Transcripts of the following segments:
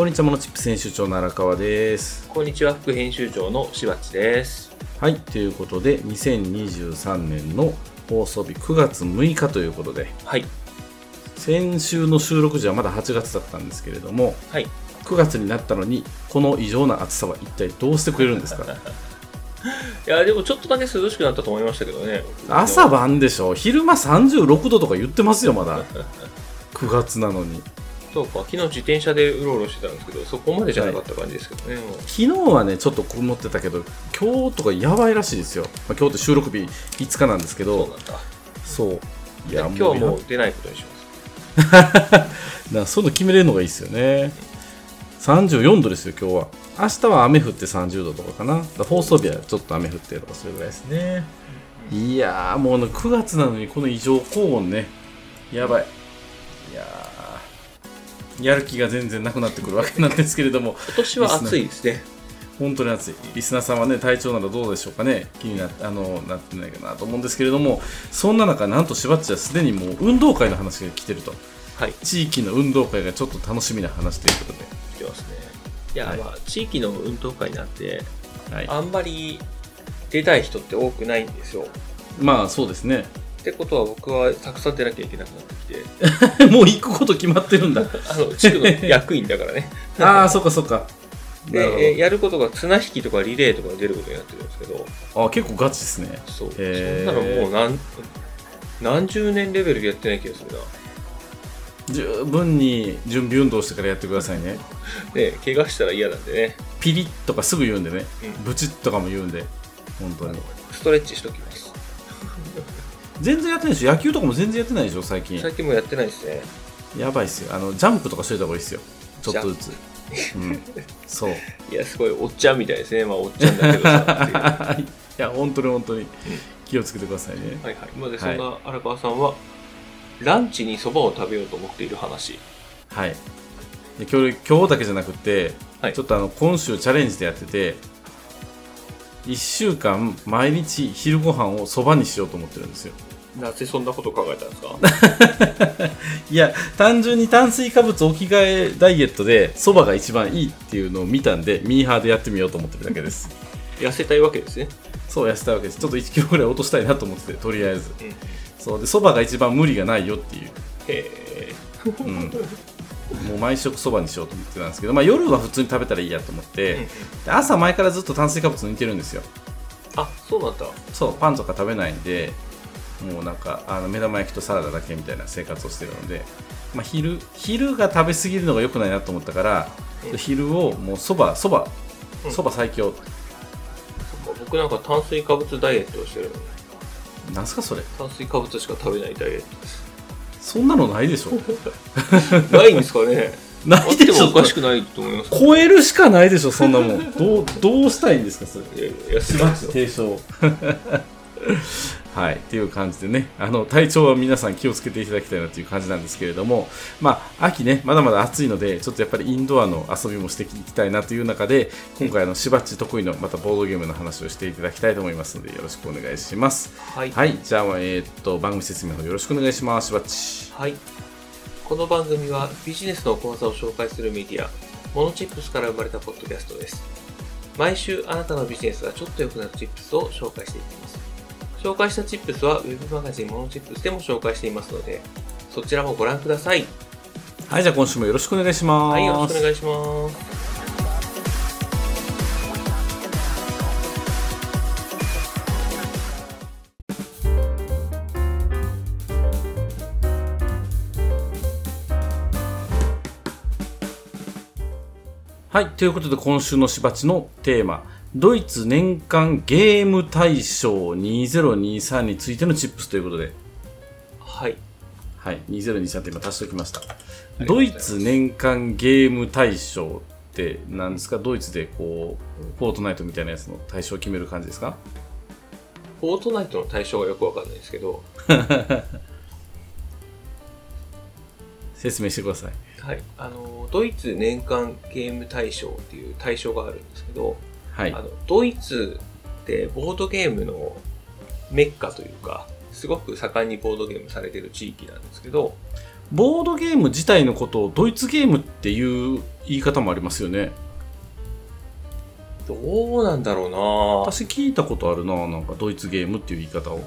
こんにちは、モノチップ編集長の荒川です。こんにちは、副編集長のしばっちです。はい、ということで、2023年の放送日9月6日ということで、はい。先週の収録時はまだ8月だったんですけれども、はい。9月になったのに、この異常な暑さは一体どうしてくれるんですか？いや、でもちょっとだけ涼しくなったと思いましたけどね。朝晩でしょ昼間36度とか言ってますよ、まだ。9月なのに。そうか、昨日自転車でうろうろしてたんですけど、そこまでじゃなかった感じですけどね。もう昨日はね、ちょっと曇ってたけど、今日とかやばいらしいですよ。まあ、今日って収録日5日なんですけど、そうなんだ。そう。い今日はもう出ないことにします。だからそういうの決めれるのがいいですよね。34度ですよ、今日は。明日は雨降って30度とかかな。放送日はちょっと雨降ってとかそれぐらいですね。いやー、もうね9月なのにこの異常高温ね。やばい。やる気が全然なくなってくるわけなんですけれども、今年は暑いですね。本当に暑い。リスナーさんはね、体調などどうでしょうかね。気になって、あの、なってないかなと思うんですけれども、そんな中、なんとしばっちはすでにもう運動会の話が来てると。はい。地域の運動会がちょっと楽しみな話ということで。来てますね。いや、はいまあ、地域の運動会なんて、はい、あんまり出たい人って多くないんですよ。まあそうですね。ってことは僕はたくさん出なきゃいけなくなってきて、もう行くこと決まってるんだ。あの、地区の役員だからね。ああ、そっかそっか。で、えやることが綱引きとかリレーとか出ることになってるんですけど、ど。あ結構ガチですね。そう。そんなのもう何、何十年レベルでやってない気がするな。十分に準備運動してからやってくださいね。で、怪我したら嫌なんでね、ピリッとかすぐ言うんでね。うんブチッとかも言うんで。本当に。ストレッチしときます。全然やってないでしょ？野球とかも全然やってないでしょ、最近。最近もやってないですね。やばいっすよ。あの、ジャンプとかしといた方がいいっすよ。ちょっとずつ。うん。そう。いや、すごいおっちゃんみたいですね。まあ、おっちゃんだけどさ いや、本当に本当に気をつけてくださいね。いはい。まあ、で、そんな荒川さんは、ランチにそばを食べようと思っている話。はい。で今日今日だけじゃなくて、はいちょっとあの今週チャレンジでやってて、1週間毎日昼ご飯をそばにしようと思ってるんですよ。なぜそんなこと考えたんですか？いや、単純に炭水化物置き換えダイエットでそばが一番いいっていうのを見たんで、ミーハーでやってみようと思ってるだけです。痩せたいわけですね。そう痩せたいわけです。ちょっと1キロぐらい落としたいなと思ってて、とりあえず。うん。そうで、そばが一番無理がないよっていう。へうん、もう毎食そばにしようと思ってたんですけど、まあ、夜は普通に食べたらいいやと思って、朝前からずっと炭水化物抜いてるんですよあ、そうなんだ。そうパンとか食べないんでもうなんかあの目玉焼きとサラダだけみたいな生活をしてるので、まあ、昼昼が食べ過ぎるのが良くないなと思ったから、うん昼をもうそばそばうん。そば最強、そっか僕なんか炭水化物ダイエットをしてるの。に、なんすかそれ？炭水化物しか食べないダイエット。そんなのないでしょ。ないんですかね。ないでしょ。もおかしくないと思います。超えるしかないでしょそんなもん。どうどうしたいんですかそれ？いやいや、提唱 はいっていう感じでねあの体調は皆さん気をつけていただきたいなという感じなんですけれどもまあ秋ねまだまだ暑いのでちょっとやっぱりインドアの遊びもしていきたいなという中で今回あのしばっち得意のまたボードゲームの話をしていただきたいと思いますのでよろしくお願いしますはい。はいじゃあえーっと番組説明の方よろしくお願いしますしばっちはい。この番組はビジネスの講座を紹介するメディア、モノチップスから生まれたポッドキャストです。毎週あなたのビジネスがちょっと良くなるチップスを紹介していきます。紹介したチップスはウェブマガジンモノチップスでも紹介していますので、そちらもご覧ください。はいじゃあ今週もよろしくお願いしますはい、よろしくお願いします。はい、ということで今週のしばちのテーマ、ドイツ年間ゲーム大賞2023についてのチップスということで、はい。はい、2023って今足しておきました。ドイツ年間ゲーム大賞って何ですか？ドイツでこう、フォートナイトみたいなやつの大賞を決める感じですか？フォートナイトの対象がよくわかんないですけど、説明してください。はい。あの、ドイツ年間ゲーム大賞っていう大賞があるんですけど、はいあ。のドイツってボードゲームのメッカというか、すごく盛んにボードゲームされてる地域なんですけど、ボードゲーム自体のことをドイツゲームっていう言い方もありますよね。どうなんだろうな私聞いたことあるななんかドイツゲームっていう言い方を。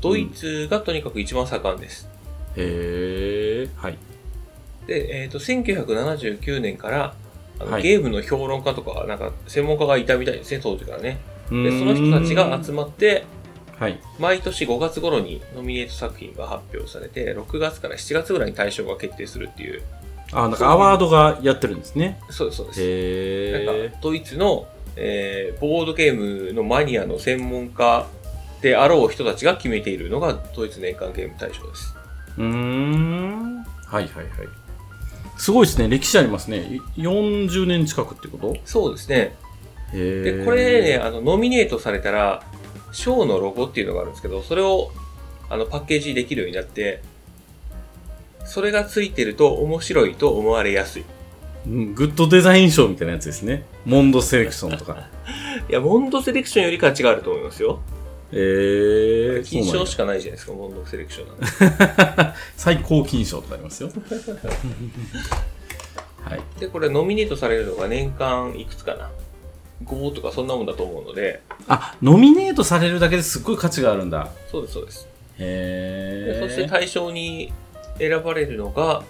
ドイツがとにかく一番盛んです。へえ。はい。で、えっ、と、1979年から、あのはいゲームの評論家とか、なんか、専門家がいたみたいですね、当時からね。でで、その人たちが集まって、はい。毎年5月頃にノミネート作品が発表されて、6月から7月ぐらいに対象が決定するっていう、あ、なんかアワードがやってるんですね。そうです、そうです。へえなんか。ドイツの、えーボードゲームのマニアの専門家であろう人たちが決めているのがドイツ年間ゲーム大賞です。うーん。はいはいはい。すごいですね。歴史ありますね。い40年近くってこと？そうですね。で、これね、あの、ノミネートされたら、賞のロゴっていうのがあるんですけど、それを、あの、パッケージできるようになって、それがついてると面白いと思われやすい。うんグッドデザイン賞みたいなやつですね。モンドセレクションとか。いや、モンドセレクションより価値があると思いますよ。えー、金賞しかないじゃないですか、モンドセレクションなんで。最高金賞とかありますよ。はい。で、これノミネートされるのが年間いくつかな ?5 とかそんなもんだと思うので、あ、ノミネートされるだけですっごい価値があるんだ。そうです、そうです。へー。でそして対象に選ばれるのが、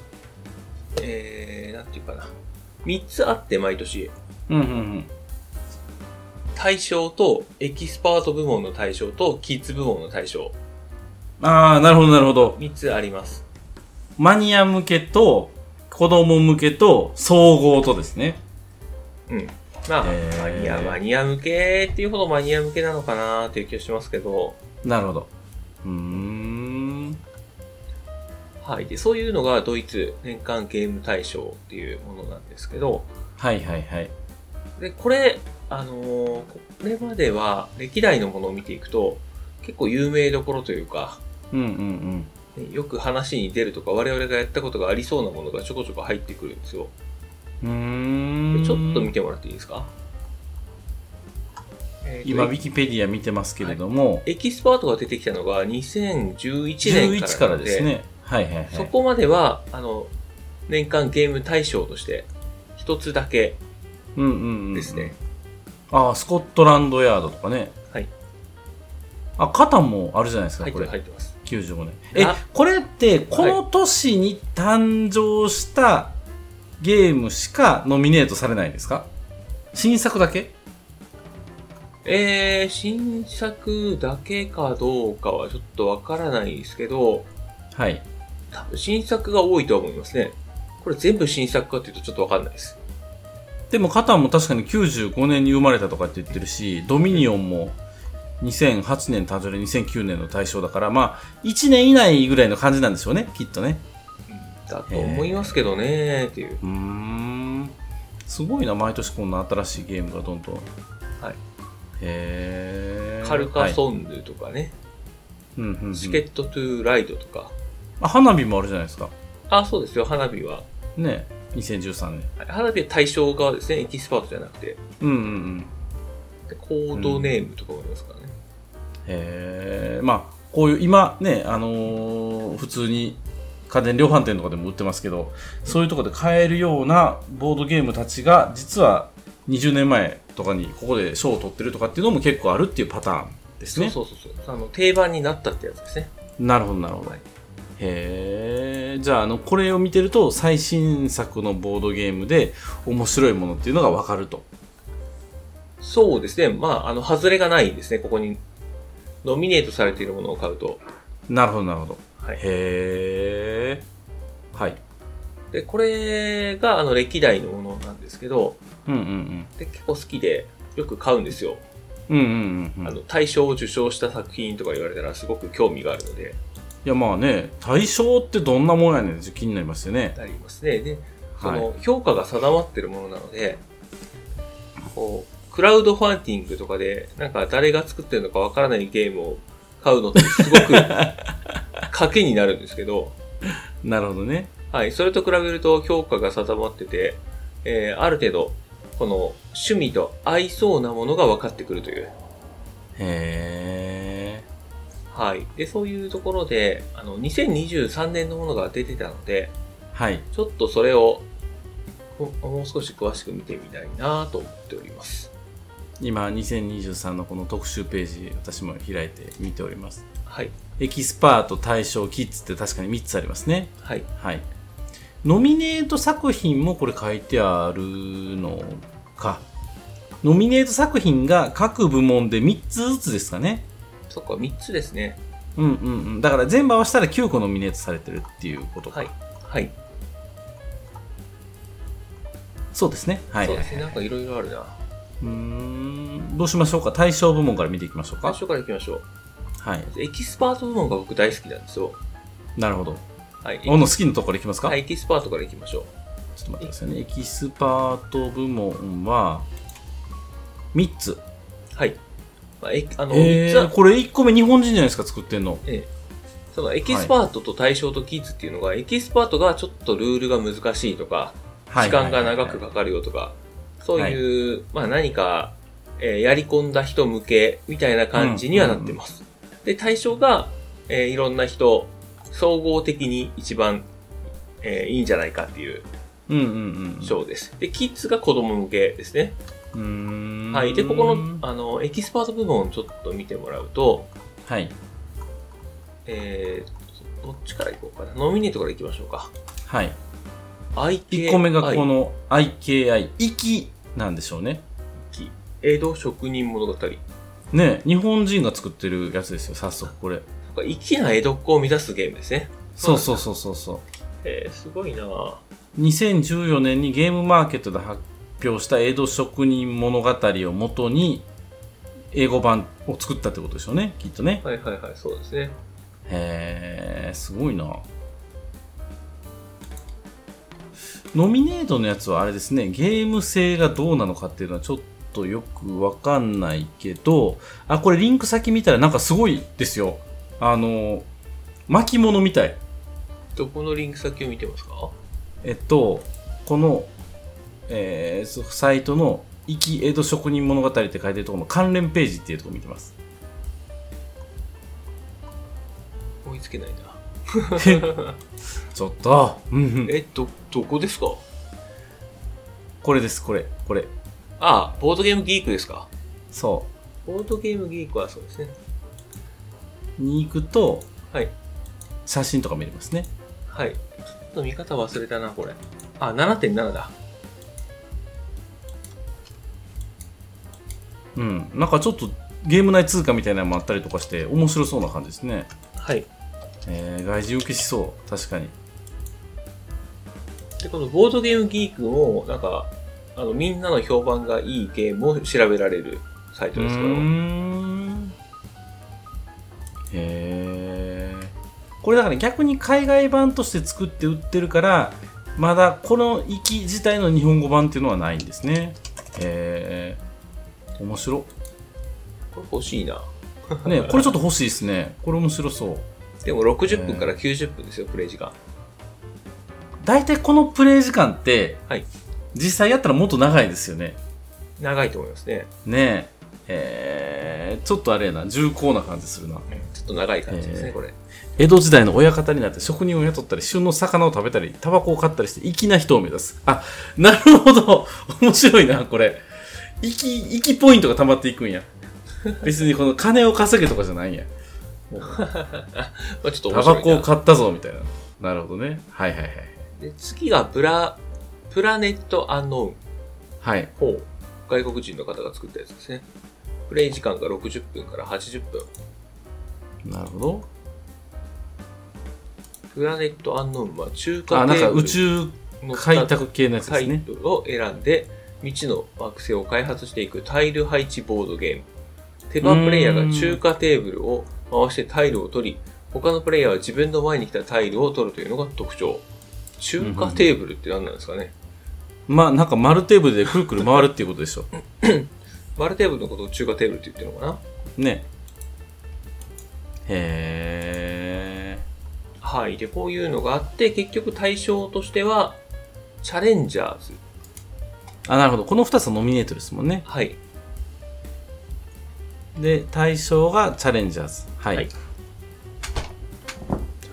えー、なんていうかな。3つあって、毎年。うんうんうん。対象と、エキスパート部門の対象と、キッズ部門の対象。あー、なるほどなるほど。3つあります。マニア向けと、子供向けと、総合とですね。うん。まあ、へーマニア、マニア向けっていうほどマニア向けなのかなっていう気がしますけど、なるほど。うーん。はい。で、そういうのがドイツ年間ゲーム大賞っていうものなんですけど、はいはいはい。で、これ、あのーこれまでは歴代のものを見ていくと、結構有名どころというか、うんうんうん。ねよく話に出るとか、我々がやったことがありそうなものがちょこちょこ入ってくるんですよ。うーん。でちょっと見てもらっていいですか、えーと今、ウィキペディア見てますけれども、エキスパートが出てきたのが2011年から11からでですね。はいはいはい。そこまでは、あの、年間ゲーム大賞として、一つだけうんうんうん。ですね。。ああ、スコットランドヤードとかね。はい。あ、カタンもあるじゃないですか、入ってこれ。入ってます。95年。えあ、これって、この年に誕生したゲームしかノミネートされないんですか？新作だけ？えー、新作だけかどうかはちょっとわからないですけど、はい。多分新作が多いとは思いますね。これ全部新作かっていうとちょっとわかんないです。でもカタンも確かに95年に生まれたとかって言ってるし、ドミニオンも2008年誕生で2009年の対象だから、まあ、1年以内ぐらいの感じなんでしょうね、きっとね。だと思いますけどねっていう。うーん。すごいな、毎年こんな新しいゲームがどんどん。はい。へーカルカはいソンヌとかね、うんうんうんチケットトゥーライドとか。あ花火もあるじゃないですか。あ、そうですよ、花火は。ね、2013年。はい花火は対象側ですね、エキスパートじゃなくて。うんうんうん。でコードネームとかもありますからね。へえ、まあ、こういう、今ね、あのー普通に家電量販店とかでも売ってますけど、そういうところで買えるようなボードゲームたちが、実は20年前とかにここで賞を取ってるとかっていうのも結構あるっていうパターンですそうね。そうそうそう。あの、定番になったってやつですね。なるほど、なるほど。はいへえ、じゃあ、あの、これを見てると、最新作のボードゲームで面白いものっていうのがわかると。そうですね。まあ、あの、外れがないですね、ここに。ノミネートされているものを買うと。なるほど、なるほど。はい。へえ。はい。で、これが、あの、歴代のものなんですけど、うんうんうん。で結構好きで、よく買うんですよ。うんうんうんうん。あの、大賞を受賞した作品とか言われたらすごく興味があるので、いやまあね、対象ってどんなもんやねんって気になりますよね。ありますね。で、そはいの、評価が定まってるものなので、こう、クラウドファンディングとかで、なんか誰が作ってるのかわからないゲームを買うのってすごく 賭けになるんですけど、なるほどね。はい、それと比べると評価が定まってて、えーある程度、この趣味と合いそうなものが分かってくるという。へはい。で、そういうところで、あの、2023年のものが出てたので、はい。ちょっとそれを、ももう少し詳しく見てみたいなと思っております。今、2023のこの特集ページ、私も開いて見ております。はい。エキスパート、対象、キッズって確かに3つありますね。はい。はい。ノミネート作品もこれ書いてあるのか。ノミネート作品が各部門で3つずつですかね。そっか、3つですね。うんうんうん。だから全部合わせたら9個ノミネートされてるっていうことか。はい。はい。そうですね。はい、はい。そうですね。なんかいろいろあるな。うーん。どうしましょうか？対象部門から見ていきましょうか。最初から行きましょう。はい。エキスパート部門が僕大好きなんですよ。なるほど。はい。おの好きなところいきますか、はい、エキスパートから行きましょう。ちょっと待ってくださいね。エキスパート部門は3つ。はい。まあ、えあの、えー、これ1個目日本人じゃないですか、作ってんの。ええそのエキスパートと大賞とキッズっていうのが、エキスパートがちょっとルールが難しいとか、時間が長くかかるよとか、そういう、まあ何か、えーやり込んだ人向けみたいな感じにはなってます。で、対象が、えーいろんな人、総合的に一番、えーいいんじゃないかっていううんうんうん。賞です。で、キッズが子供向けですね。はい。で、ここの、あの、エキスパート部門をちょっと見てもらうと、はい。えー、どっちからいこうかな？ノミネートからいきましょうか。はい。IKI。1個目がこの IKI、息なんでしょうね。江戸職人物語。ね日本人が作ってるやつですよ、早速これ。粋な江戸っ子を目指すゲームですね。そうそうそうそうそう。えー、すごいなぁ2014年にゲームマーケットで発表した江戸職人物語をもとに英語版を作ったってことでしょうね、きっとね。はいはいはい、そうですね。へえ、すごいな。ノミネートのやつはあれですね、ゲーム性がどうなのかっていうのはちょっとよくわかんないけど、あ、これリンク先見たらなんかすごいですよ。あの、巻物みたい。どこのリンク先を見てますか？えっと、この、えーそサイトの、生き江戸職人物語って書いてるところの関連ページっていうところ見てます。追いつけないな。ちょっと、うんうんえ、ど、どこですか？これです、これ、これ。ああ、ボードゲームギークですか？そボードゲームギークはそうですね。う。に行くと、はい。写真とか見れますね。はい。ちょっと見方忘れたな、これ。あ、7.7だ。うん。なんかちょっとゲーム内通貨みたいなのもあったりとかして、面白そうな感じですね。はい。えー、外人受けしそう。確かに。で、このボードゲームギークも、なんか、あの、みんなの評判がいいゲームを調べられるサイトですから。ん。へー。これだから逆に海外版として作って売ってるから、まだこの域自体の日本語版っていうのはないんですね。へー。面白。これ欲しいな。ねこれちょっと欲しいですね。これ面白そう。でも60分から90分ですよ、プレイ時間。大体このプレイ時間って、はい実際やったらもっと長いですよね。長いと思いますね。ねえ、えー、ちょっとあれやな、重厚な感じするな。ちょっと長い感じですね、えーこれ。江戸時代の親方になって職人を雇ったり、旬の魚を食べたり、タバコを買ったりして、粋な人を目指す。あ、なるほど。面白いな、これ。粋、粋ポイントが溜まっていくんや。別にこの金を稼げとかじゃないんや。まあ、ちょっとタ面白いな。バコを買ったぞ、みたいな。なるほどね。はいはいはい。で次がプラ、プラネットアンノーン。はい。ほう。外国人の方が作ったやつですね。プレイ時間が60分から80分。なるほど。プラネットアンノーンは中華あ、なんかテーブル宇宙の開拓系のやつですね。トルを選んで、未知の惑星を開発していくタイル配置ボードゲーム。手番プレイヤーが中華テーブルを回してタイルを取り、他のプレイヤーは自分の前に来たタイルを取るというのが特徴。中華テーブルって何なんですかね？まあ、なんか丸テーブルでくるくる回るっていうことでしょ。丸テーブルのことを中華テーブルって言ってるのかな？ね。へはい。で、こういうのがあって、結局対象としては、チャレンジャーズ。ー。あ、なるほど。この2つはノミネートですもんね。はい。で、対象がチャレンジャーズ。はい。はい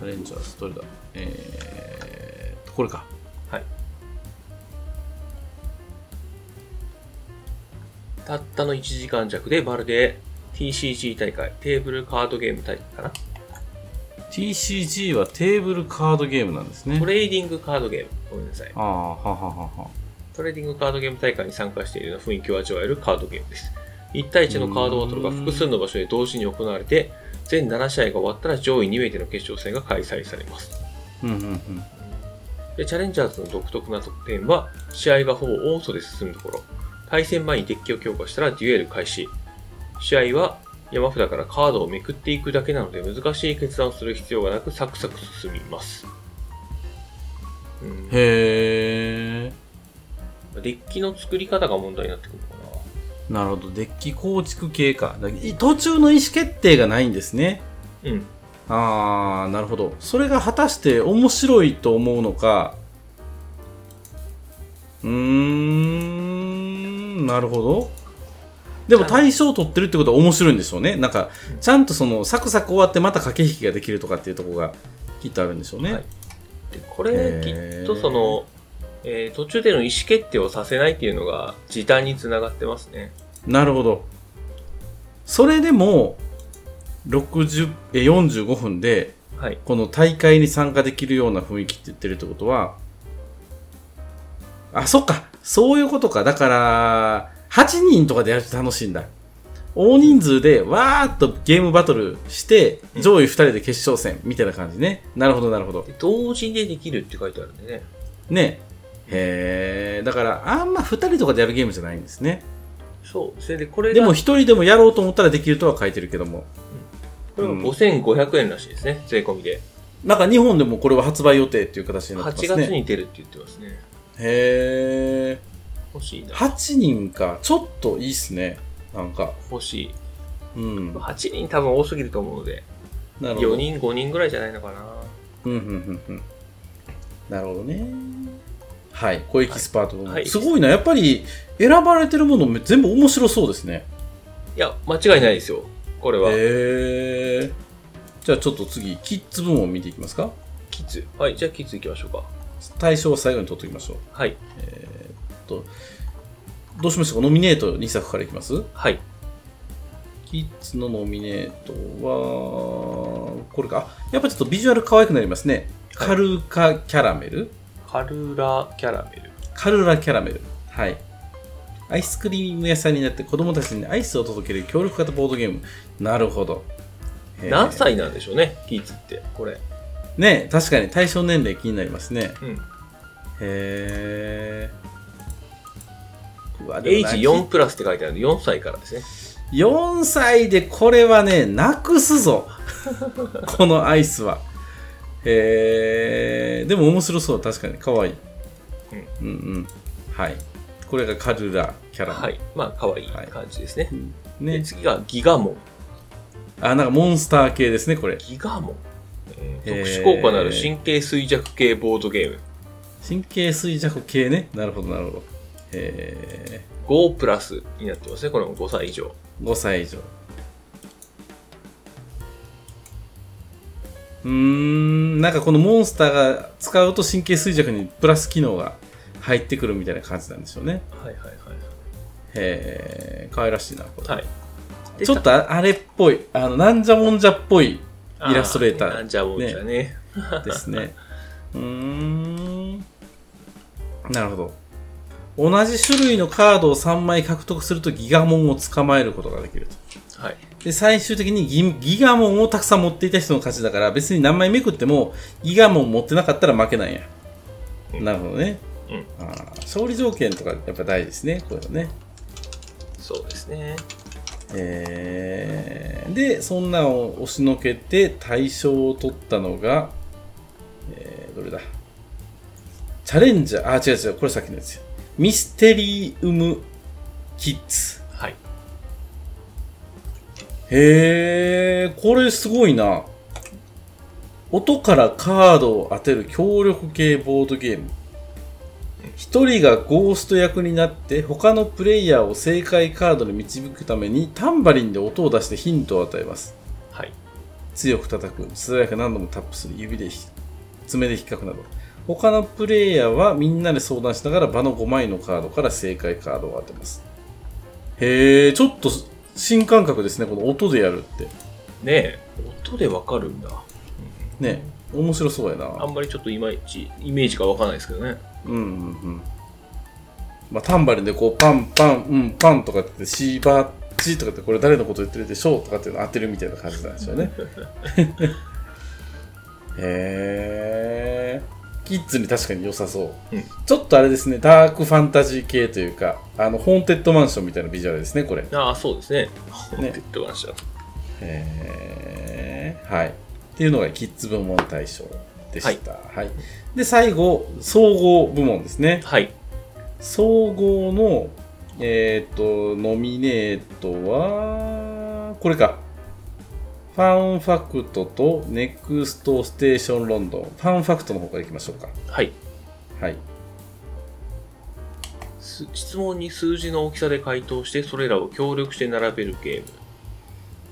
ャレンジャーズ、どれだ？えー、これか。はい。たったの1時間弱でまるで TCG 大会、テーブルカードゲーム大会かな？TCG はテーブルカードゲームなんですね。トレーディングカードゲーム。ごめんなさい。ああ、はははは。トレーディングカードゲーム大会に参加しているような雰囲気を味わえるカードゲームです。1対1のカードバトルが複数の場所で同時に行われて、全7試合が終わったら上位2名での決勝戦が開催されます。うんうんうん。で、チャレンジャーズの独特な特典は、試合がほぼオートで進むところ、対戦前にデッキを強化したらデュエル開始。試合は山札からカードをめくっていくだけなので難しい決断をする必要がなくサクサク進みます。うんへー。デッキの作り方が問題になってくるのかな。なるほど。デッキ構築系か。途中の意思決定がないんですね。うん。あー、なるほど。それが果たして面白いと思うのか。うーん、なるほど。でも対象を取ってるってことは面白いんでしょうね。なんか、ちゃんとその、サクサク終わってまた駆け引きができるとかっていうところがきっとあるんでしょうね。はいでこれ、へきーっとその、えー途中での意思決定をさせないっていうのが時短につながってますね。なるほど。それでも、60え45分で、はい。この大会に参加できるような雰囲気って言ってるってことは、あ、そっか。そういうことか。だから、8人とかでやると楽しいんだ。大人数でわーっとゲームバトルして、上位2人で決勝戦みたいな感じね。なるほど、なるほど。で同時でできるって書いてあるんでね。ね。へー。だから、あんま2人とかでやるゲームじゃないんですね。そう。それで、これが、でも1人でもやろうと思ったらできるとは書いてるけども。これが5500円らしいですね。税込みで。なんか日本でもこれは発売予定っていう形になって8ますね。月に出るって言ってますね。へ欲しいなー。。8人か。ちょっといいっすね。なんか。欲しい。うん。8人多分多すぎると思うので、なるほど。4人、5人ぐらいじゃないのかな。うん、うん、うん、うん。なるほどね。はい。小エキスパートの、はいすごいな。やっぱり選ばれてるものめ全部面白そうですね。いや、間違いないですよ。これは。へー。じゃあちょっと次、キッズ部門見ていきますか？キッズ。はい、じゃあキッズ行きましょうか。対象を最後に取っておきましょう。はい。とどうしましょうか？ノミネート2作からいきます？はい。キッズのノミネートは、これか。あやっぱちょっとビジュアル可愛くなりますね。はいカルカキャラメルカルラキャラメル。カルラキャラメル。はい。アイスクリーム屋さんになって子供たちにアイスを届ける協力型ボードゲーム。なるほど。何歳なんでしょうね、キッズって。これ。ね確かに対象年齢気になりますね。うん。へー。うわでもなエイジ4プラスって書いてあるんで、4歳からですね。4歳でこれはね、なくすぞ。このアイスは。へー。でも面白そう。確かに。かわいい。うんうん。はい。これがカルラキャラ。はい。まあ、可愛い感じですね。でね。次がギガモン。あ、なんかモンスター系ですね、これ。ギガモン？えーへー特殊効果のある神経衰弱系ボードゲーム。神経衰弱系ね。なるほど、なるほど。え5プラスになってますね。これも5歳以上。ー、5歳以上。うーん、なんかこのモンスターが使うと神経衰弱にプラス機能が入ってくるみたいな感じなんでしょうね。はいはいへー、可愛らしいな、これ。はい。ちょっとああれっぽい、あの、なんじゃもんじゃっぽいイラストレーターあなんじゃもんじゃね。ですね。うーん。なるほど。同じ種類のカードを3枚獲得するとギガモンを捕まえることができると。はい。で、最終的にギギガモンをたくさん持っていた人の勝ちだから、別に何枚めくっても、ギガモン持ってなかったら負けなんや。うんなるほどね。うん。あー勝利条件とかやっぱ大事ですね、こういうのね。そうですね。えーで、そんなのを押しのけて大賞を取ったのが、えーどれだ？チャレンジャー、あ、違う違う、これさっきのやつよ。ミステリウムキッズ。はい。へー、これすごいな。音からカードを当てる協力系ボードゲーム。一人がゴースト役になって他のプレイヤーを正解カードに導くためにタンバリンで音を出してヒントを与えます。はい。強く叩く、素早く何度もタップする、指でひ爪で引っかくなど。他のプレイヤーはみんなで相談しながら場の5枚のカードから正解カードを当てます。へえ、ちょっと新感覚ですね、この音でやるって。ねえ、音でわかるんだ。ね、面白そうやな。あんまりちょっといまいち、イメージがわかんないですけどね。うんうんうん。まあ、タンバリンでこう、パンパン、うん、パンとかって、シーバッチとかって、これ誰のこと言ってるでしょうとかっていうの当てるみたいな感じなんでしょうね。へー。キッズに確かに良さそう、うんちょっとあれですね、ダークファンタジー系というか、あの、ホーンテッドマンションみたいなビジュアルですね、これ。ああ、そうですね。ね。って言ってました。へー。はい。っていうのがキッズ部門大賞でした。はい。で、最後、総合部門ですね。はい。総合の、えっ、と、ノミネートは、これか。ファンファクトとネクストステーションロンドン。ファンファクトの方からいきましょうか。はい。はい。す質問に数字の大きさで回答して、それらを協力して並べるゲーム。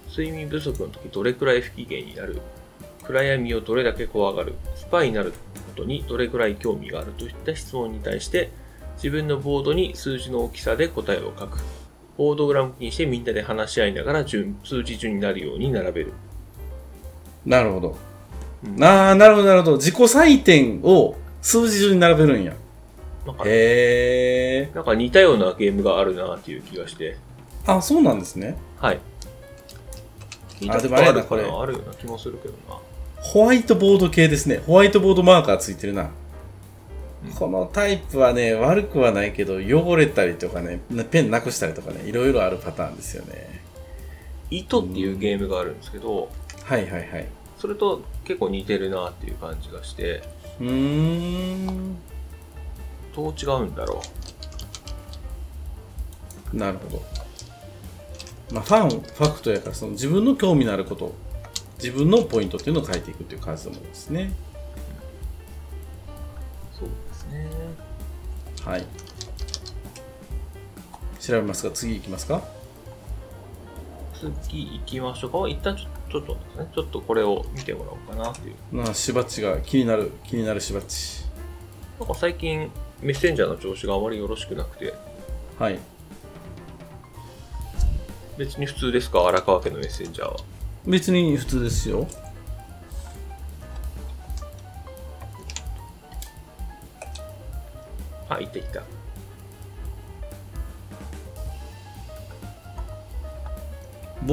睡眠不足の時どれくらい不機嫌になる暗闇をどれだけ怖がるスパイになることにどれくらい興味があるといった質問に対して、自分のボードに数字の大きさで答えを書く。ボードグラムにしてみんなで話し合いながら順数字順になるように並べる。なるほど。うんああ、なるほど、なるほど。自己採点を数字順に並べるんや。なんかへえ。なんか似たようなゲームがあるなっていう気がして。あ、そうなんですね。はい。あでもあれやなこれあるような気もするけどな。ホワイトボード系ですね。ホワイトボードマーカーついてるな。うんこのタイプはね、悪くはないけど、汚れたりとかね、ペンなくしたりとかね、いろいろあるパターンですよね。糸っていうゲームがあるんですけど、はいはいはい。それと結構似てるなっていう感じがして、うーん。どう違うんだろなるほど。まあ、ファン、ファクトやから、その自分の興味のあること、自分のポイントっていうのを書いていくっていう感じのものですね。う。そうね。はい。調べますか？次行きますか？次行きましょうか。一旦ちょちょっとね、ちょっとこれを見てもらおうかなっていう。なあ、しばっちが気になる、気になるしばっち。なんか最近メッセンジャーの調子があまりよろしくなくて、はい。別に普通ですか？荒川家のメッセンジャーは。別に普通ですよ。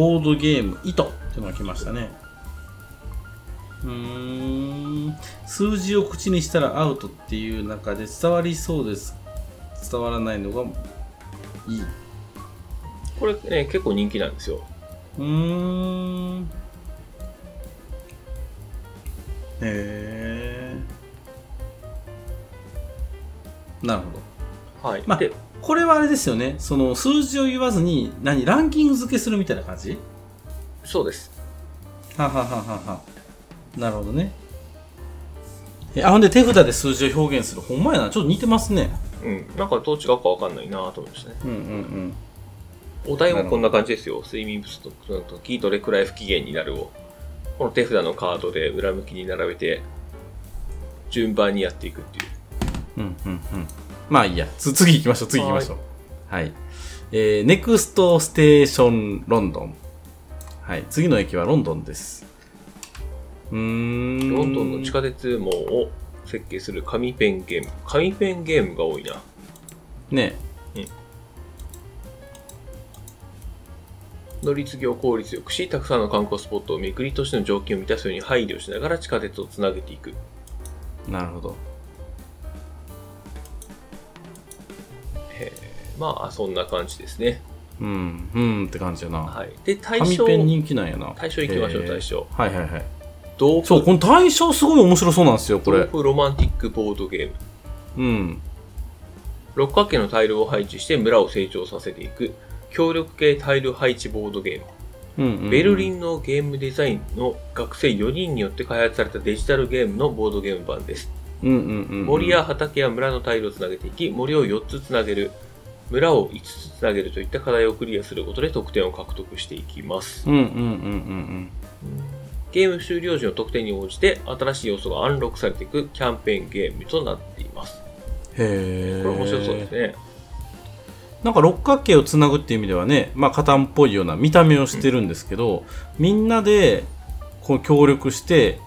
ボードゲーム、糸っていうのが来ましたね。うーん。数字を口にしたらアウトっていう中で伝わりそうです。伝わらないのがいい。これね、結構人気なんですよ。うーん。へえ。なるほど。はい。まあで、これはあれですよね。その数字を言わずに、何、ランキング付けするみたいな感じ？そうです。ははははは。なるほどね。え、あ、ほんで手札で数字を表現する。ほんまやな。ちょっと似てますね。うん。なんかどう違うかわかんないなと思いましたね。うんうんうん。お題もこんな感じですよ。睡眠不足の時、どれくらい不機嫌になるを。この手札のカードで裏向きに並べて、順番にやっていくっていう。うんうんうん。まあいいや。つ次行きましょう。次行きましょう。はい。えー、ネクストステーションロンドン。はい。次の駅はロンドンです。うーん。ロンドンの地下鉄網を設計する紙ペンゲーム。紙ペンゲームが多いな。ね乗り継ぎを効率よくし、たくさんの観光スポットを巡り、都市の条件を満たすように配慮しながら地下鉄をつなげていく。なるほど。まあ、そんな感じですね。うん。うんって感じやな。はい。で、対象、紙ペン人気なんやな。対象行きましょうへー対象はいはいはい。豆そう、腐、この対象すごい面白そうなんですよ、これ。豆腐ロマンティックボードゲーム。うん。六角形のタイルを配置して村を成長させていく協力系タイル配置ボードゲーム、うんうんうんベルリンのゲームデザインの学生4人によって開発されたデジタルゲームのボードゲーム版です、うんうんうんうん森や畑や村のタイルをつなげていき森を4つつなげる村を5つつなげるといった課題をクリアすることで得点を獲得していきます、うんうんうんうんゲーム終了時の得点に応じて新しい要素がアンロックされていくキャンペーンゲームとなっています。へえ。これ面白そうですね。なんか六角形をつなぐっていう意味ではね、まあ、カタンっぽいような見た目をしてるんですけど、みんなでこう協力して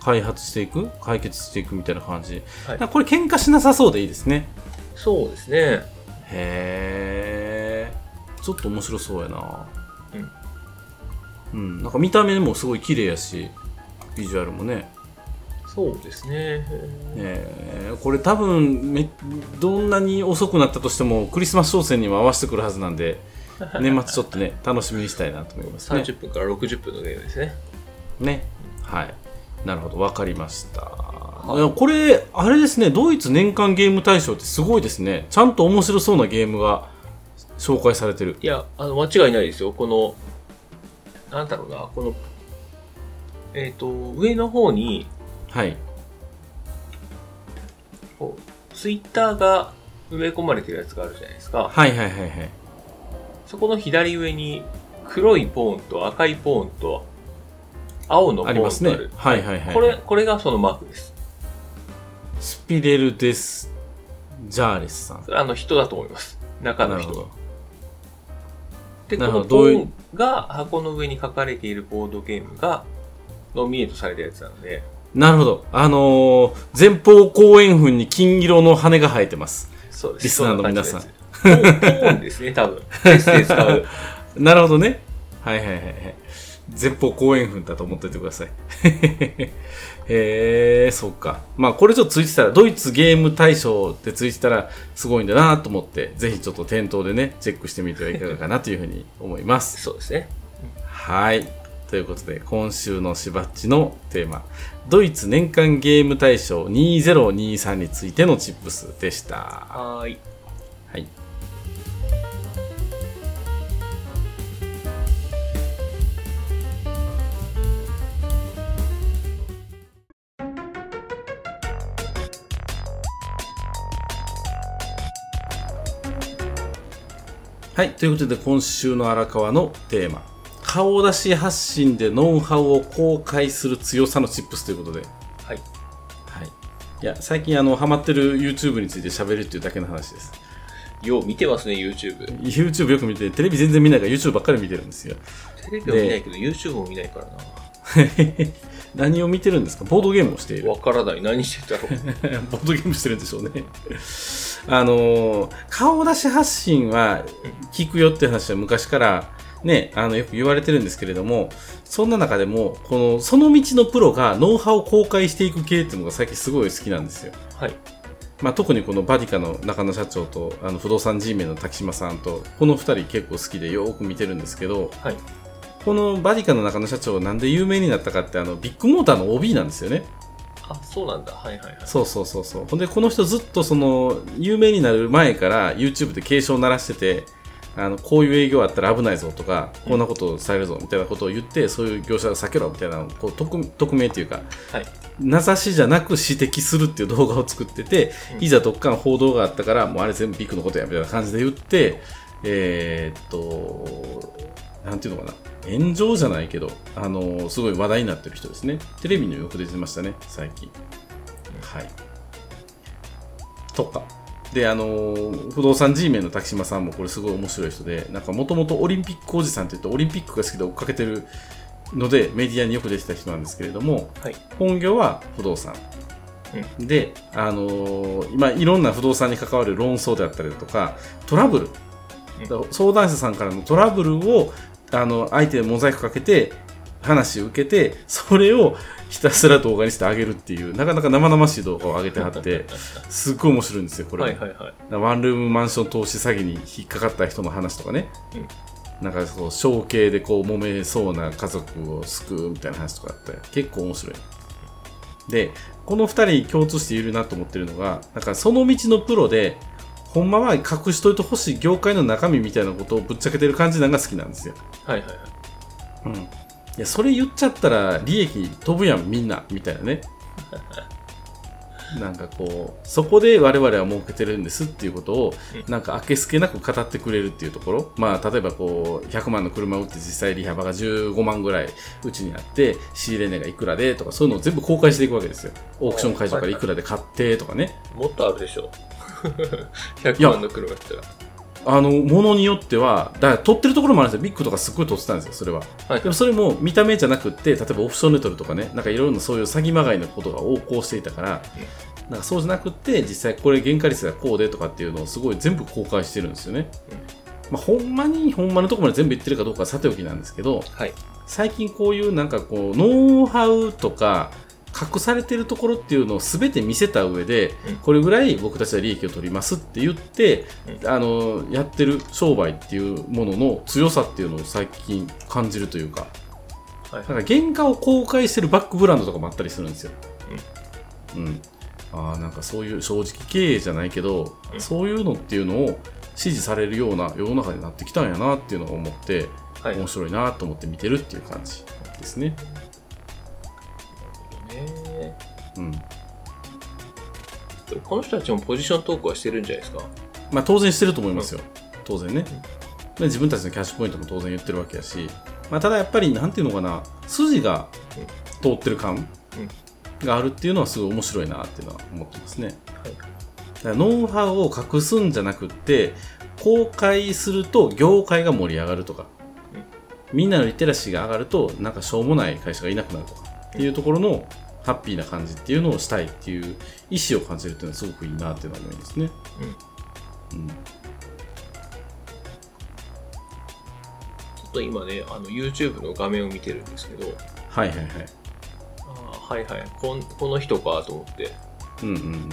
開発していく解決していくみたいな感じ、はいこれ喧嘩しなさそうでいいですねそうですね。へえちょっと面白そうやな。うん、なんか見た目もすごい綺麗やしビジュアルもね。そうですね。え。ーこれ多分めどんなに遅くなったとしてもクリスマス商戦にも合わせてくるはずなんで 年末ちょっとね楽しみにしたいなと思いますね。30分から60分のゲームですね。ね。はい。なるほど。分かりました、これあれですねドイツ年間ゲーム大賞ってすごいですねちゃんと面白そうなゲームが紹介されてるいや、あの、間違いないですよ。この、なんだろうな、この、えっ、と、上の方に、はいこう、ツイッターが埋め込まれてるやつがあるじゃないですか。はいはいはいはいそこの左上に、黒いポーンと赤いポーンと、青のポありますねーンとある。はいはいはいこれ、これがそのマークです。スピレル・デス・ジャーレスさんそれあの人だと思います。中の人なるほどで、このポどどういうーンが箱の上に書かれているボードゲームが、ノミネートされたやつなので、なるほどあのー前方後円墳に金色の羽が生えてますそうです。リスナーの皆さんですね、多分。なるほどね。はいはいはいはい。前方後円墳だと思っておいてください。へえ、そうか。まあこれちょっとついてたら、ドイツゲーム大賞ってついてたらすごいんだなと思って、ぜひちょっと店頭でね、チェックしてみてはいかがかなというふうに思います。そうですね。はい。ということで、今週のしばっちのテーマ、ドイツ年間ゲーム大賞2023についてのチップスでした。はい。はい。ということで、今週の荒川のテーマ、顔出し発信でノウハウを公開する強さのチップスということで、はい。はい。いや、最近、あの、ハマってる YouTube について喋るっていうだけの話です。よう見てますね、YouTube。YouTube よく見て、テレビ全然見ないから YouTube ばっかり見てるんですよ。テレビは見ないけど、YouTube も見ないから 何を見てるんですか？ボードゲームをしていな。る。わからない。何してたろう。ボードゲームしてるんでしょうね。あのー顔出し発信は聞くよって話は昔からね、あの、よく言われてるんですけれども、そんな中でも、この、その道のプロがノウハウを公開していく系っていうのが最近すごい好きなんですよ。はい。まあ、特にこのバディカの中野社長とあの不動産 G メンの滝島さんとこの2人結構好きでよく見てるんですけどはい。このバディカの中野社長なんで有名になったかってあのビッグモーターの OB なんですよねあ、そうなんだ。はいはいはい。そうそうそうそうほんでこの人ずっとその有名になる前から YouTube で警鐘を鳴らしててあのこういう営業あったら危ないぞとかこんなことをされるぞみたいなことを言ってそういう業者を避けろみたいなこう匿匿名っていうかはい。名指しじゃなく指摘するっていう動画を作ってて、うんいざどっかの報道があったから、もうあれ全部ビッグのことやみたいな感じで言って、えーっと、なんていうのかな、炎上じゃないけど、あのすごい話題になってる人ですね。テレビにもよく出てましたね、最近。はい。とか。で、あの不動産 G メンの滝島さんもこれすごい面白い人で、なんかもともとオリンピックおじさんって言って、オリンピックが好きで追っかけてるので、メディアによく出てた人なんですけれども、はい。本業は不動産、で、あのー今いろんな不動産に関わる論争であったりだとかトラブル、相談者さんからのトラブルをあの相手でモザイクかけて話を受けてそれをひたすら動画にしてあげるっていうなかなか生々しい動画を上げてはって すっごい面白いんですよこれ、はいはいはい。ワンルームマンション投資詐欺に引っかかった人の話とかね、なんかそう承継でこう揉めそうな家族を救うみたいな話とかあって結構面白い。でこの2人共通しているなと思ってるのがなんかその道のプロでほんまは隠しといてほしい業界の中身みたいなことをぶっちゃけてる感じなんが好きなんですよ、はいはいはい。うん、いやそれ言っちゃったら利益飛ぶやんみんなみたいなね。なんかこうそこで我々は儲けてるんですっていうことをうんなんかあけすけなく語ってくれるっていうところ。まあ例えばこう100万の車を売って実際利幅が15万ぐらいうちにあって仕入れ値がいくらでとかそういうのを全部公開していくわけですよ。オークション会場からいくらで買ってとかね。もっとあるでしょ。100万の車来たら。あのものによってはだから撮ってるところもあるんですよ。ビッグとかすっごい撮ってたんですよそれは。はいでもそれも見た目じゃなくって例えばオフションで撮るとかねなんかいろんなそういう詐欺まがいのことが横行していたから、なんかそうじゃなくって実際これ原価率がこうでとかっていうのをすごい全部公開してるんですよね、まあ、ほんまにほんまのところまで全部言ってるかどうかはさておきなんですけどはい。最近こういうなんかこうノウハウとか隠されてるところっていうのを全て見せた上で、うんこれぐらい僕たちは利益を取りますって言って、あのやってる商売っていうものの強さっていうのを最近感じるというかはいなんか原価を公開してるバックブランドとかもあったりするんですよ。うん。ああ、なんかそういう正直経営じゃないけど、うんそういうのっていうのを支持されるような世の中になってきたんやなっていうのを思って、はい。面白いなと思って見てるっていう感じですね。ねうん。この人たちもポジショントークはしてるんじゃないですか？まあ当然してると思いますよ。当然ね。で自分たちのキャッシュポイントも当然言ってるわけやし、まあ、ただやっぱりなんていうのかな、筋が通ってる感があるっていうのはすごい面白いなっていうのは思ってますね。はい。だからノウハウを隠すんじゃなくって公開すると業界が盛り上がるとか、みんなのリテラシーが上がるとなんかしょうもない会社がいなくなるとかっていうところのハッピーな感じっていうのをしたいっていう意思を感じるっていうのはすごくいいなっていうのは思いますね。うんちょっと今ね、あの YouTube の画面を見てるんですけど、はいはいはい。あーはいはいこん、この人かと思って、うんうんうん。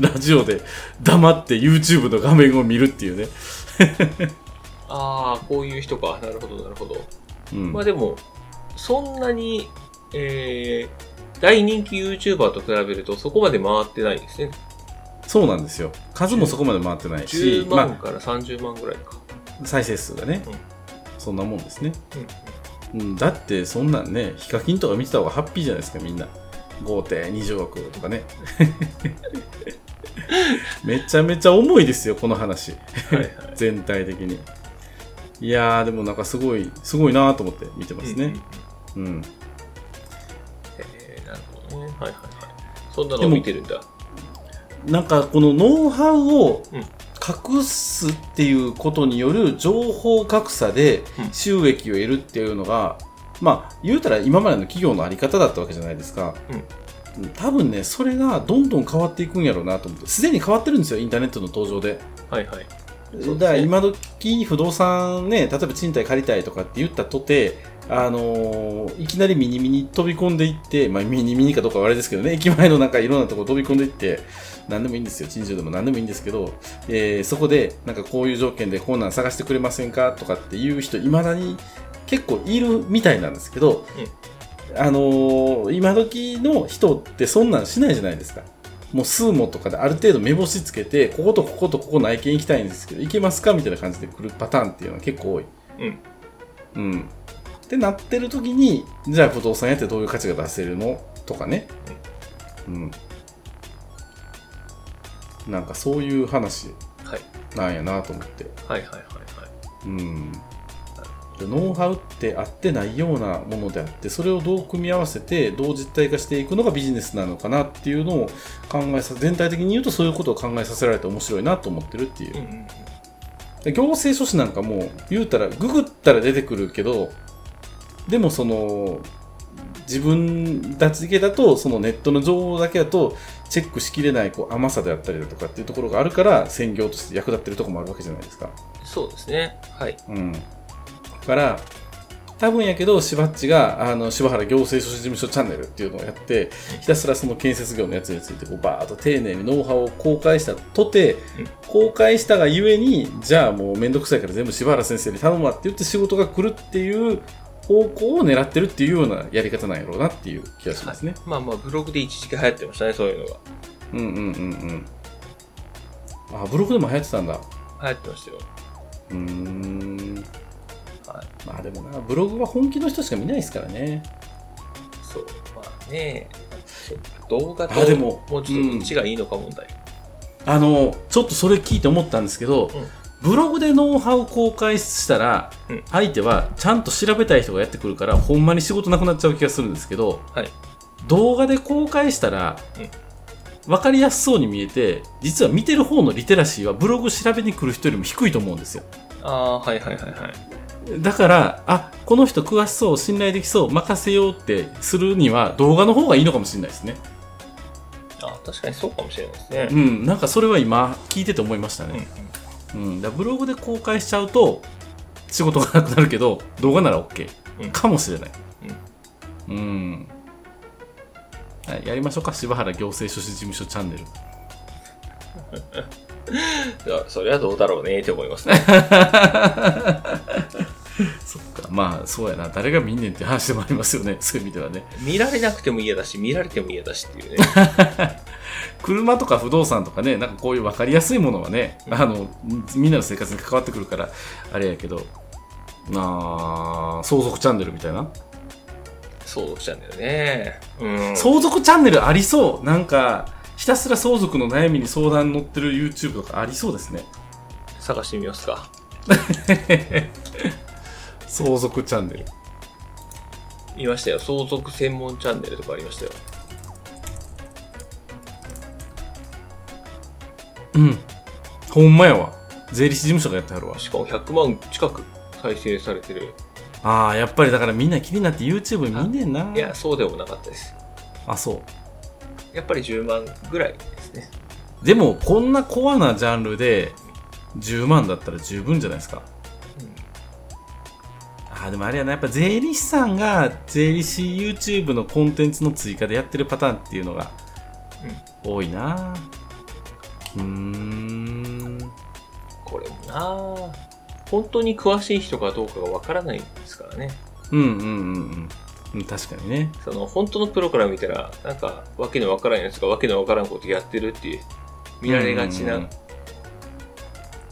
ラジオで黙って YouTube の画面を見るっていうね。ああ、こういう人か、なるほど、なるほど。うんまあでも、そんなに、えー、大人気 YouTuber と比べるとそこまで回ってないですね。そうなんですよ。数もそこまで回ってないし、10ま万から30万ぐらいか。あ、再生数がね、うんそんなもんですね。うんうん、だってそんなんね、ヒカキンとか見てた方がハッピーじゃないですか、みんな。5.20億とかね。めちゃめちゃ重いですよ、この話。はいはい。全体的に。いやー、でもなんかすごい、すごいなと思って見てますうんうんね。うん。えーなるほどね。はいはいはい。そんなのを見てるんだ。なんかこのノウハウをうん隠すっていうことによる情報格差でうん収益を得るっていうのが、まあ言うたら今までの企業のあり方だったわけじゃないですか。うん多分ね、それがどんどん変わっていくんやろうなと思って、すでに変わってるんですよ、インターネットの登場で。はいはい。だから今時不動産ね、例えば賃貸借りたいとかって言ったとて、あのーいきなりミニミニ飛び込んでいって、まあ、ミニミニかどうかはあれですけどね、駅前のなんかいろんなとこ飛び込んでいって、何でもいいんですよ、陳情でも何でもいいんですけど、えーそこでなんかこういう条件でこんなん探してくれませんかとかっていう人、いまだに結構いるみたいなんですけど、あのー今時の人ってそんなんしないじゃないですか。もうスーモとかである程度目星つけて、こことこことここ内見行きたいんですけど、行けますかみたいな感じで来るパターンっていうのは結構多い。うん。うん。ってなってる時に、じゃあ不動産やってどういう価値が出せるのとかね。うん。なんかそういう話はい。なんやなと思って。はいはいはいはい。うん。でノウハウって合ってないようなものであって、それをどう組み合わせて、どう実体化していくのがビジネスなのかなっていうのを考えさ、全体的に言うとそういうことを考えさせられて面白いなと思ってるっていううん。うん行政書士なんかも言うたらググったら出てくるけどでもその自分たちだけだとそのネットの情報だけだとチェックしきれないこう甘さであったりだとかっていうところがあるから専業として役立ってるところもあるわけじゃないですか。そうですね。はい。うん、だから多分やけど、しばっちが、あの、柴原行政書士事務所チャンネルっていうのをやって、ひたすらその建設業のやつについて、こう、バーっと丁寧にノウハウを公開したとて、うん公開したがゆえに、じゃあもうめんどくさいから全部柴原先生に頼むわって言って仕事が来るっていう方向を狙ってるっていうようなやり方なんやろうなっていう気がしますね。まあまあ、ブログで一時期流行ってましたね、そういうのが。うんうんうんうん。あ、ブログでも流行ってたんだ。流行ってましたよ。うーん。はい。まあでもな、ブログは本気の人しか見ないですからね。そう。まあね、動画とあでももうちょっとどっちがいいのか問題。あの、ちょっとそれ聞いて思ったんですけど、うんブログでノウハウ公開したら、うん相手はちゃんと調べたい人がやってくるから、ほんまに仕事なくなっちゃう気がするんですけど、はい。動画で公開したら、分かりやすそうに見えて、実は見てる方のリテラシーはブログ調べに来る人よりも低いと思うんですよ。ああ、はいはいはいはい。だから、あ、この人詳しそう、信頼できそう、任せようってするには動画の方がいいのかもしれないですね。あー確かにそうかもしれないですね。うん、なんかそれは今聞いてて思いましたうんね。うん、だブログで公開しちゃうと仕事がなくなるけど、動画なら OK うんかもしれない。うん。はい、やりましょうか、柴原行政書士事務所チャンネル。いやそれはどうだろうねって思いますね。そっか、まあそうやな、誰が見んねんって話でもありますよね、そういう意味ではね。見られなくても嫌だし、見られても嫌だしっていうね。車とか不動産とかね、なんかこういう分かりやすいものはね、あの、みんなの生活に関わってくるから、あれやけど、あー相続チャンネルみたいな。相続チャンネルね。うん。相続チャンネルありそう。なんか、ひたすら相続の悩みに相談乗ってる YouTube とかありそうですね。探してみますか。相続チャンネル。いましたよ。相続専門チャンネルとかありましたよ。うん。ほんまやわ。税理士事務所がやってはるわ。しかも100万近く再生されてる。ああ、やっぱりだからみんな気になって YouTube 見んねんな。いや、そうでもなかったです。あ、そう。やっぱり10万ぐらいですね。でも、こんなコアなジャンルで10万だったら十分じゃないですか。あーでもあれやな、やっぱ税理士さんが税理士 YouTube のコンテンツの追加でやってるパターンっていうのが多いな。うーん。これもな本当に詳しい人かどうかがわからないんですからね。うんうんうんうんうん。確かにね。その本当のプロから見たら、なんか、わけのわからんやつがわけのわからんことやってるっていう、見られがちなん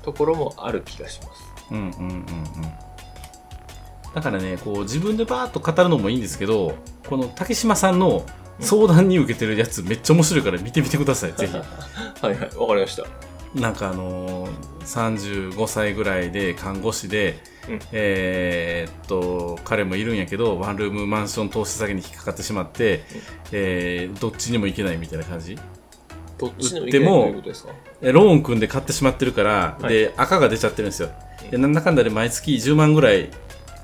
ところもある気がします。うんうんうんうん。だからね、こう自分でバーッと語るのもいいんですけど、この竹島さんの相談に受けてるやつめっちゃ面白いから見てみてください、ぜひ。はいはい、わかりました。なんかあのー、35歳ぐらいで看護師で、うん。えーっと彼もいるんやけどワンルームマンション投資詐欺に引っかかってしまって、えーどっちにも行けないみたいな感じ。どっちの意見でもどういうことですか？えローン組んで買ってしまってるから、はい。で赤が出ちゃってるんですよ。うん。でなんだかんだで毎月10万ぐらい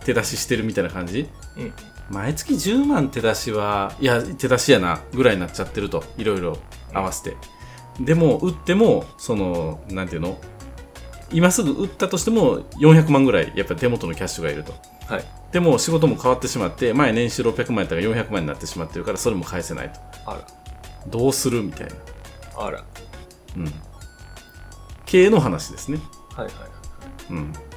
手出ししてるみたいな感じ？うん。毎月10万手出しはいや手出しやなぐらいになっちゃってるといろいろ合わせて。でも売ってもそのなんていうの？今すぐ売ったとしても400万ぐらいやっぱり手元のキャッシュがいると。はい。でも仕事も変わってしまって前年収600万やったから400万になってしまってるからそれも返せないと。あどうするみたいな。ら、あら。うん。経営の話ですね。はいはい。うん。えー、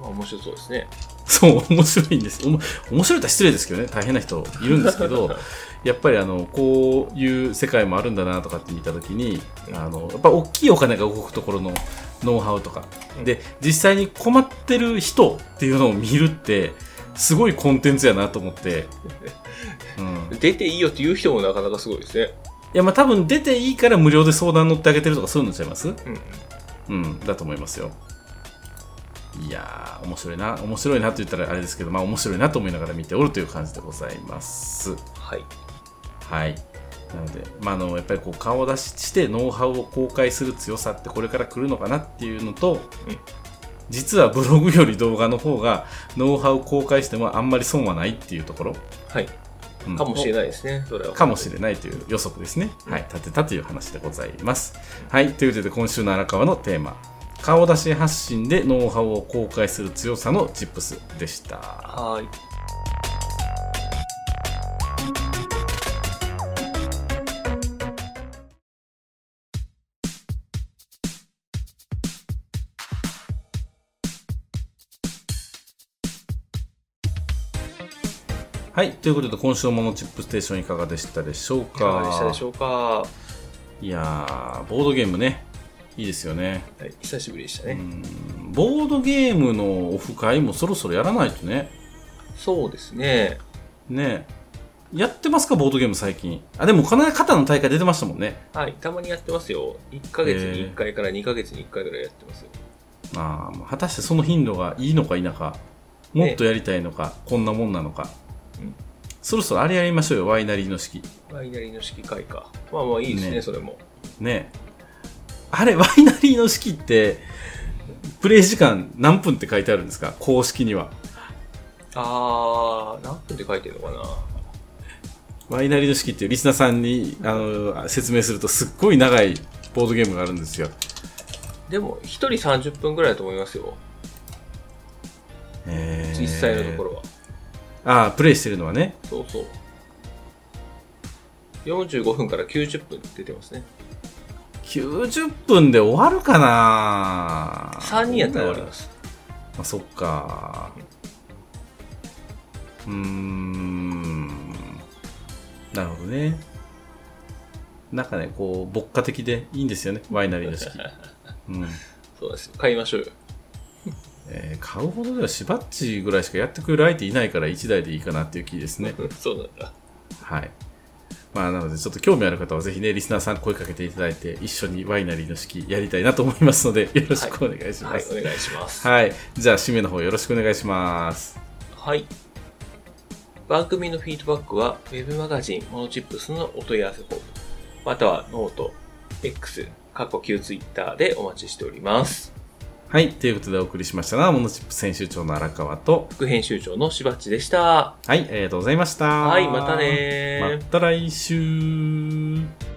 まあ面白そうですね。そう、面白いんです。おも面白いとは失礼ですけどね、大変な人いるんですけど、やっぱりあの、こういう世界もあるんだなとかって見たときに、あの、やっぱ大きいお金が動くところのノウハウとか、うんで、実際に困ってる人っていうのを見るって、すごいコンテンツやなと思って、うん。い出ていいよって言う人もなかなかすごいですね。や、まあ多分出ていいから無料で相談乗ってあげてるとかそういうのちゃいます？うん。うん、だと思いますよ。いやー、面白いな。面白いなと言ったらあれですけど、まあ面白いなと思いながら見ておるという感じでございます。はい。はい。なので、まあ、あの、やっぱりこう顔出ししてノウハウを公開する強さってこれから来るのかなっていうのと、うん実はブログより動画の方がノウハウ公開してもあんまり損はないっていうところ、はい。うんかもしれないですね。それは。かもしれないという予測ですね。はい、立てたという話でございます。はい、ということで今週の荒川のテーマ、顔出し発信でノウハウを公開する強さのチップスでした。はーい。はい、ということで今週のモノチップステーションいかがでしたでしょういかがでしたかでしょうか？いやー、ボードゲームね、いいですよね。はい、久しぶりでしたね。うんボードゲームのオフ会もそろそろやらないとね。そうですね。ねやってますかボードゲーム最近。あ、でもこの間肩の大会出てましたもんね。はい、たまにやってますよ。1ヶ月に1回から2ヶ月に1回ぐらいやってますよ。まあ、果たしてその頻度がいいのか否か、もっとやりたいのか、こんなもんなのか。うんそろそろあれやりましょうよ、ワイナリーの式。ワイナリーの式会か。まあまあいいですね、ねそれも。ねあれ、ワイナリーの式って、プレイ時間何分って書いてあるんですか？公式には。あー、何分で書いてるのかな？ワイナリーの式っていうリスナーさんにあの説明するとすっごい長いボードゲームがあるんですよ。でも、1人30分ぐらいだと思いますよ。えー実際のところは。ああ、プレイしてるのはね。そうそう。45分から90分出てますね。90分で終わるかな3人やったら終わります。まあ、そっか。うーん。なるほどね。なんかね、こう、牧歌的でいいんですよね、ワイナリーの式。うん。そうです。買いましょうよ。えー買うほどではしばっちぐらいしかやってくれる相手いないから1台でいいかなっていう気ですね。そうなんだ。はい。まあ、なので、ちょっと興味ある方はぜひね、リスナーさん声かけていただいて、一緒にワイナリーの式やりたいなと思いますので、よろしくお願いしまはい、す。お願いします。はい。じゃあ、締めの方よろしくお願いします。はい。番組のフィードバックは、ウェブマガジンモノチップスのお問い合わせフォーム、または note、X、過去旧 Twitter でお待ちしております。はい。ということでお送りしましたのは、 monotips 編集長の荒川と、副編集長のしばっちでした。はい、ありがとうございました。はい、またねーまた来週。